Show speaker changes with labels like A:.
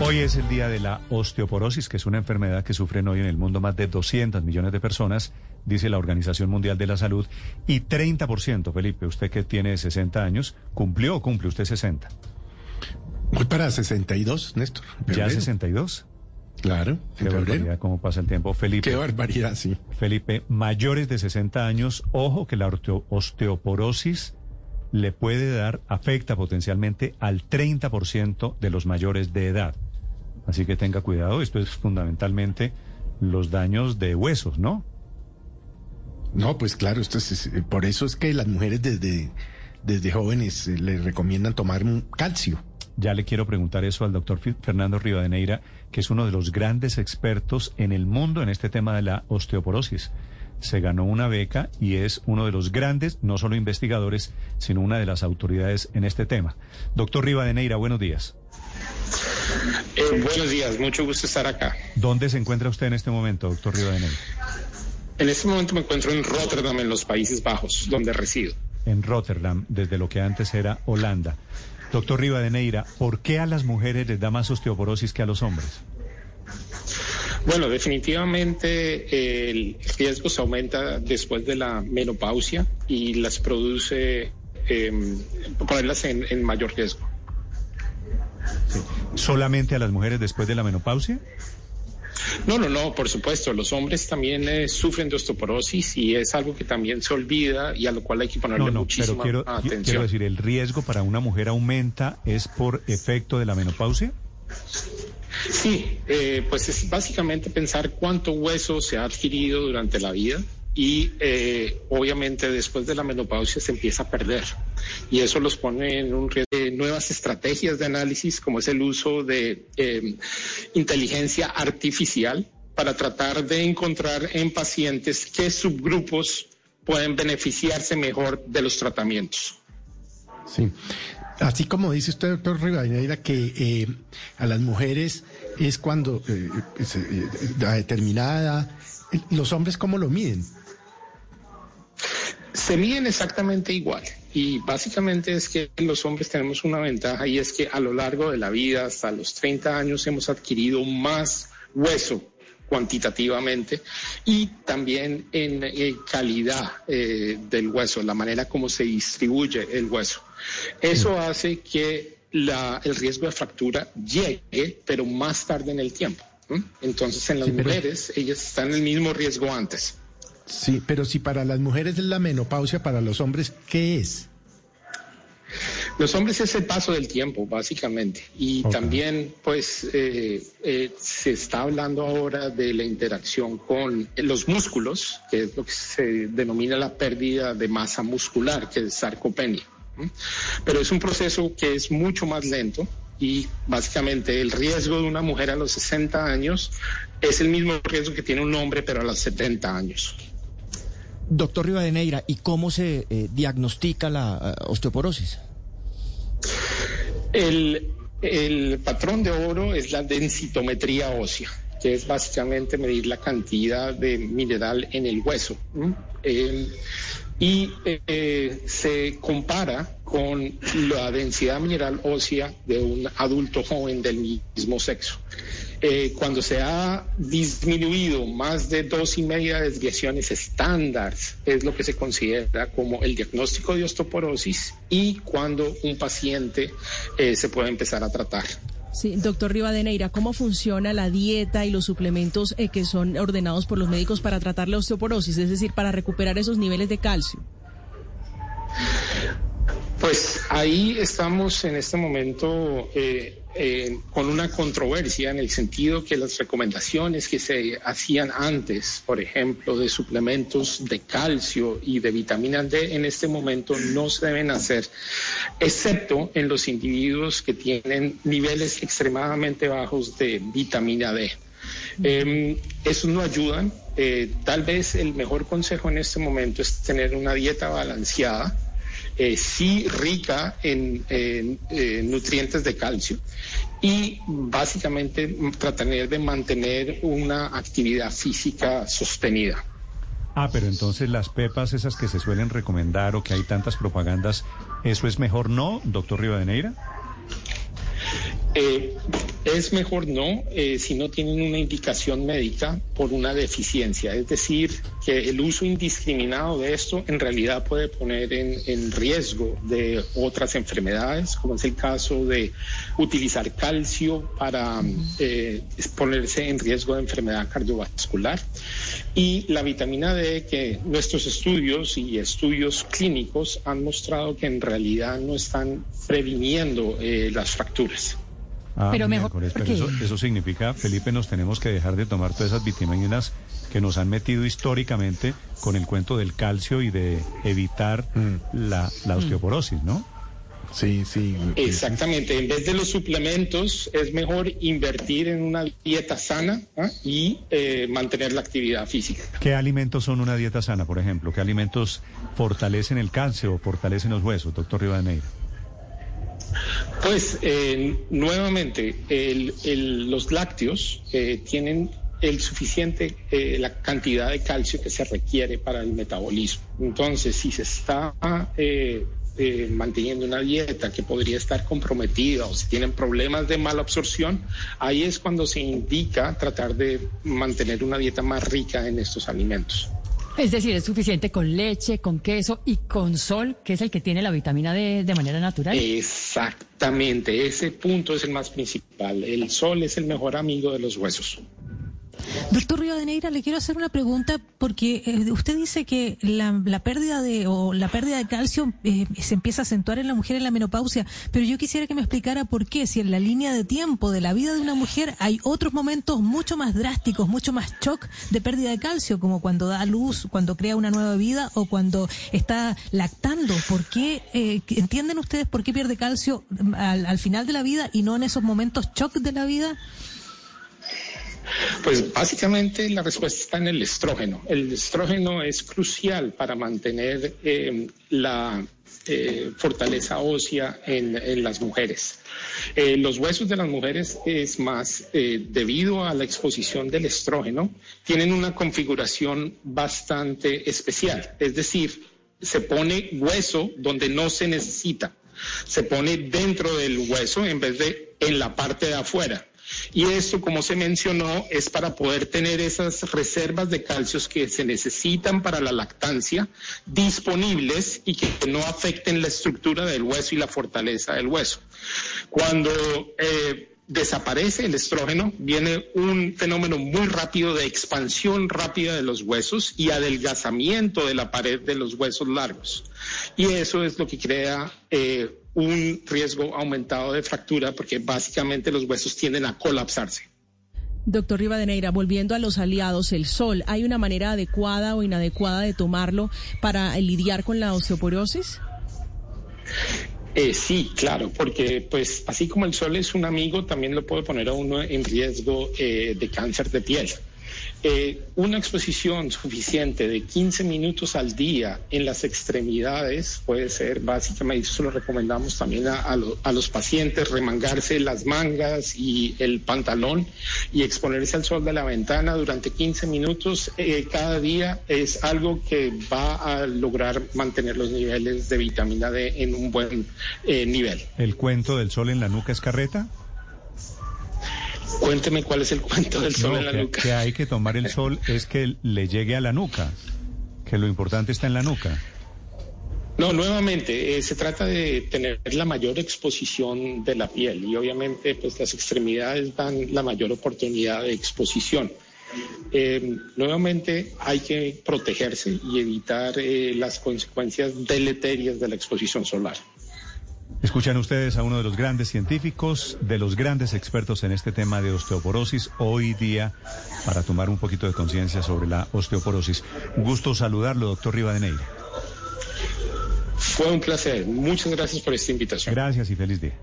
A: Hoy es el día de la osteoporosis, que es una enfermedad que sufren hoy en el mundo más de 200 millones de personas, dice la Organización Mundial de la Salud, y 30%, Felipe, usted que tiene 60 años, ¿cumplió o cumple usted 60?
B: Voy para 62, Néstor.
A: ¿Ya 62?
B: Claro.
A: Qué barbaridad cómo pasa el tiempo. Felipe.
B: Qué barbaridad, sí.
A: Felipe, mayores de 60 años, ojo que la osteoporosis le puede dar, afecta potencialmente al 30% de los mayores de edad. Así que tenga cuidado, esto es fundamentalmente los daños de huesos, ¿no?
B: No, pues claro, esto es, por eso es que las mujeres desde, desde jóvenes eh, les recomiendan tomar calcio.
A: Ya le quiero preguntar eso al doctor Fernando Rivadeneira, que es uno de los grandes expertos en el mundo en este tema de la osteoporosis se ganó una beca y es uno de los grandes, no solo investigadores, sino una de las autoridades en este tema. Doctor Rivadeneira, buenos días.
C: Eh, buenos días, mucho gusto estar acá.
A: ¿Dónde se encuentra usted en este momento, doctor Rivadeneira?
C: En este momento me encuentro en Rotterdam, en los Países Bajos, donde resido.
A: En Rotterdam, desde lo que antes era Holanda. Doctor Rivadeneira, ¿por qué a las mujeres les da más osteoporosis que a los hombres?
C: Bueno, definitivamente el riesgo se aumenta después de la menopausia y las produce, eh, ponerlas en, mayor riesgo.
A: ¿Solamente a las mujeres después de la menopausia?
C: No, no, no, por supuesto. Los hombres también eh, sufren de osteoporosis y es algo que también se olvida y a lo cual hay que ponerle no, muchísima
A: pero quiero, Quiero decir, ¿el riesgo para una mujer aumenta es por efecto de la menopausia?
C: Sí, eh, pues es básicamente pensar cuánto hueso se ha adquirido durante la vida y eh, obviamente después de la menopausia se empieza a perder y eso los pone en un riesgo de nuevas estrategias de análisis como es el uso de eh, inteligencia artificial para tratar de encontrar en pacientes qué subgrupos pueden beneficiarse mejor de los tratamientos.
B: Sí. Así como dice usted, doctor Rivadeneira, que eh, a las mujeres es cuando eh, eh, la determinada, ¿los hombres cómo lo miden?
C: Se miden exactamente igual y básicamente es que los hombres tenemos una ventaja y es que a lo largo de la vida, hasta los 30 años, hemos adquirido más hueso cuantitativamente y también en calidad del hueso, la manera como se distribuye el hueso. Eso hace que el riesgo de fractura llegue, pero más tarde en el tiempo. Entonces, en las mujeres, ellas están en el mismo riesgo antes.
B: Sí, pero si para las mujeres es la menopausia, para los hombres, ¿qué es?
C: Los hombres es el paso del tiempo, básicamente. Y también, pues, eh, eh, se está hablando ahora de la interacción con los músculos, que es lo que se denomina la pérdida de masa muscular, que es sarcopenia. Pero es un proceso que es mucho más lento y básicamente el riesgo de una mujer a los 60 años es el mismo riesgo que tiene un hombre pero a los 70 años.
D: Doctor Rivadeneira, ¿y cómo se eh, diagnostica la eh, osteoporosis?
C: El, patrón de oro es la densitometría ósea, que es básicamente medir la cantidad de mineral en el hueso y eh, se compara con la densidad mineral ósea de un adulto joven del mismo sexo. Eh, cuando se ha disminuido más de dos y media desviaciones estándar, es lo que se considera como el diagnóstico de osteoporosis y cuando un paciente eh, se puede empezar a tratar.
E: Sí, doctor Rivadeneira, ¿cómo funciona la dieta y los suplementos eh, que son ordenados por los médicos para tratar la osteoporosis, es decir, para recuperar esos niveles de calcio?
C: Pues ahí estamos en este momento eh, eh, con una controversia en el sentido que las recomendaciones que se hacían antes, por ejemplo, de suplementos de calcio y de vitamina D, en este momento no se deben hacer, excepto en los individuos que tienen niveles extremadamente bajos de vitamina D. Eh, esos no ayudan. Eh, tal vez el mejor consejo en este momento es tener una dieta balanceada eh, sí rica en, nutrientes de calcio y básicamente tratar de mantener una actividad física sostenida.
A: Ah, pero entonces las pepas esas que se suelen recomendar o que hay tantas propagandas, ¿eso es mejor no, doctor Rivadeneira?
C: Eh, Es mejor no eh, si no tienen una indicación médica por una deficiencia. Es decir, que el uso indiscriminado de esto en realidad puede poner en, riesgo de otras enfermedades, como es el caso de utilizar calcio para eh, ponerse en riesgo de enfermedad cardiovascular. Y la vitamina D, que nuestros estudios y estudios clínicos han mostrado que en realidad no están previniendo eh, las fracturas.
A: Ah, pero mejor. eso, significa, Felipe, nos tenemos que dejar de tomar todas esas vitaminas que nos han metido históricamente con el cuento del calcio y de evitar mm. la, la, osteoporosis, ¿no?
B: Sí, sí.
C: Exactamente. En vez de los suplementos, es mejor invertir en una dieta sana ¿ah? y eh, mantener la actividad física.
A: ¿Qué alimentos son una dieta sana, por ejemplo? ¿Qué alimentos fortalecen el calcio o fortalecen los huesos, doctor Rivadeneira?
C: Pues eh, nuevamente, los lácteos eh, tienen el suficiente, eh, la cantidad de calcio que se requiere para el metabolismo. Entonces, si se está manteniendo una dieta que podría estar comprometida o si tienen problemas de mala absorción, ahí es cuando se indica tratar de mantener una dieta más rica en estos alimentos.
F: Es decir, es suficiente con leche, con queso y con sol, que es el que tiene la vitamina D de manera natural.
C: Exactamente, ese punto es el más principal. El sol es el mejor amigo de los huesos.
G: Doctor Rivadeneira, le quiero hacer una pregunta porque eh, usted dice que la, pérdida de o la pérdida de calcio eh, se empieza a acentuar en la mujer en la menopausia, pero yo quisiera que me explicara por qué, si en la línea de tiempo de la vida de una mujer hay otros momentos mucho más drásticos, mucho más shock de pérdida de calcio, como cuando da luz, cuando crea una nueva vida o cuando está lactando. ¿Por qué eh, entienden ustedes por qué pierde calcio al, al final de la vida y no en esos momentos shock de la vida?
C: Pues básicamente la respuesta está en el estrógeno. El estrógeno es crucial para mantener eh, la eh, fortaleza ósea en, las mujeres. Eh, los huesos de las mujeres es más, debido a la exposición del estrógeno, tienen una configuración bastante especial. Es decir, se pone hueso donde no se necesita. Se pone dentro del hueso en vez de en la parte de afuera. Y esto, como se mencionó, es para poder tener esas reservas de calcios que se necesitan para la lactancia disponibles y que no afecten la estructura del hueso y la fortaleza del hueso. Cuando eh, desaparece el estrógeno, viene un fenómeno muy rápido de expansión rápida de los huesos y adelgazamiento de la pared de los huesos largos. Y eso es lo que crea eh, un riesgo aumentado de fractura porque básicamente los huesos tienden a colapsarse.
E: Doctor Rivadeneira, volviendo a los aliados, el sol, ¿hay una manera adecuada o inadecuada de tomarlo para lidiar con la osteoporosis?
C: Eh, sí, claro, porque pues así como el sol es un amigo, también lo puede poner a uno en riesgo eh, de cáncer de piel. Eh, una exposición suficiente de 15 minutos al día en las extremidades puede ser básicamente, eso lo recomendamos también a, los pacientes, remangarse las mangas y el pantalón y exponerse al sol de la ventana durante 15 minutos eh, cada día es algo que va a lograr mantener los niveles de vitamina D en un buen eh, nivel.
A: ¿El cuento del sol en la nuca es carreta?
C: Cuénteme cuál es el cuento del sol en la nuca.
A: Que hay que tomar el sol es que le llegue a la nuca, que lo importante está en la nuca.
C: No, nuevamente, eh, se trata de tener la mayor exposición de la piel y obviamente pues las extremidades dan la mayor oportunidad de exposición. Eh, nuevamente hay que protegerse y evitar eh, las consecuencias deleterias de la exposición solar.
A: Escuchan ustedes a uno de los grandes científicos, de los grandes expertos en este tema de osteoporosis, hoy día, para tomar un poquito de conciencia sobre la osteoporosis. Gusto saludarlo, doctor Rivadeneira.
C: Fue un placer. Muchas gracias por esta invitación.
A: Gracias y feliz día.